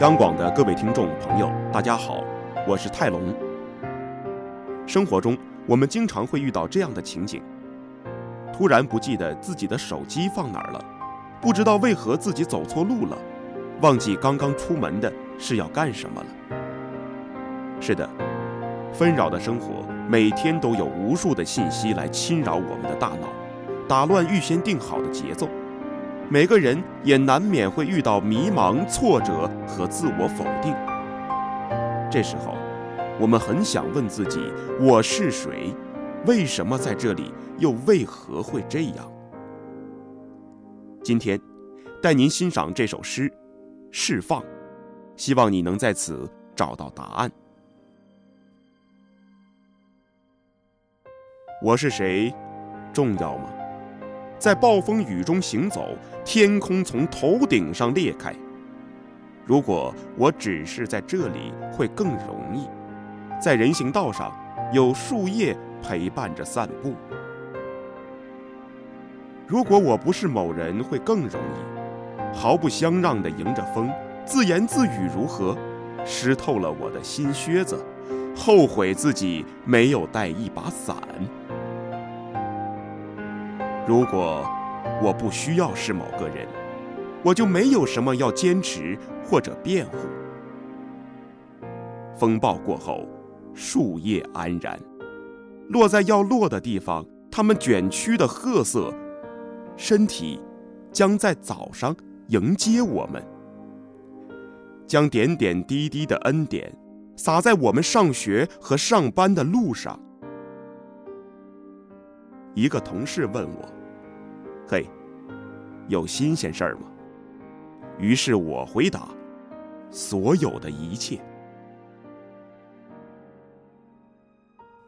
央广的各位听众朋友，大家好，我是泰隆。生活中，我们经常会遇到这样的情景：突然不记得自己的手机放哪儿了，不知道为何自己走错路了，忘记刚刚出门的是要干什么了。是的，纷扰的生活每天都有无数的信息来侵扰我们的大脑，打乱预先定好的节奏。每个人也难免会遇到迷茫、挫折和自我否定。这时候，我们很想问自己：我是谁？为什么在这里？又为何会这样？今天，带您欣赏这首诗《释放》，希望你能在此找到答案。我是谁？重要吗？在暴风雨中行走，天空从头顶上裂开。如果我只是在这里，会更容易。在人行道上，有树叶陪伴着散步。如果我不是某人，会更容易。毫不相让地迎着风，自言自语如何？湿透了我的新靴子，后悔自己没有带一把伞。如果我不需要是某个人，我就没有什么要坚持或者辩护。风暴过后，树叶安然，落在要落的地方。它们卷曲的褐色身体，将在早上迎接我们，将点点滴滴的恩典洒在我们上学和上班的路上。一个同事问我。嘿，有新鲜事儿吗？于是我回答：所有的一切。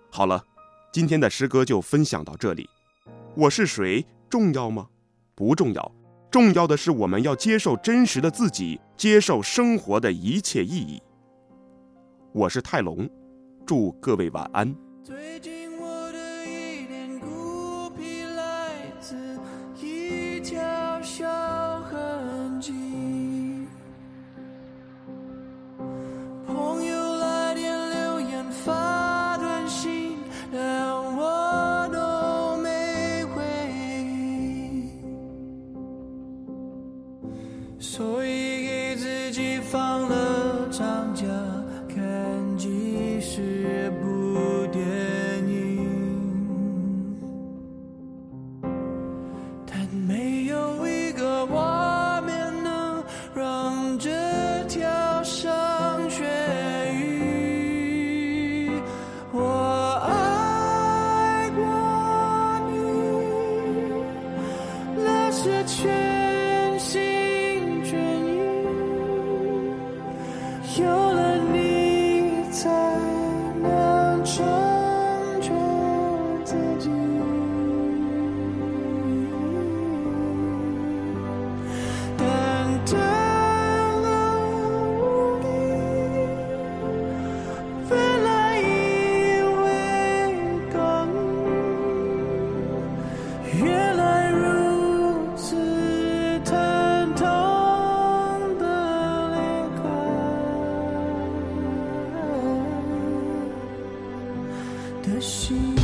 好了，今天的诗歌就分享到这里。我是谁？重要吗？不重要。重要的是我们要接受真实的自己，接受生活的一切意义。我是泰隆，祝各位晚安。所己放了长假，看几十部电影，但没有一个画面能让这条上痊愈。我爱过你，那是全。inside 的心。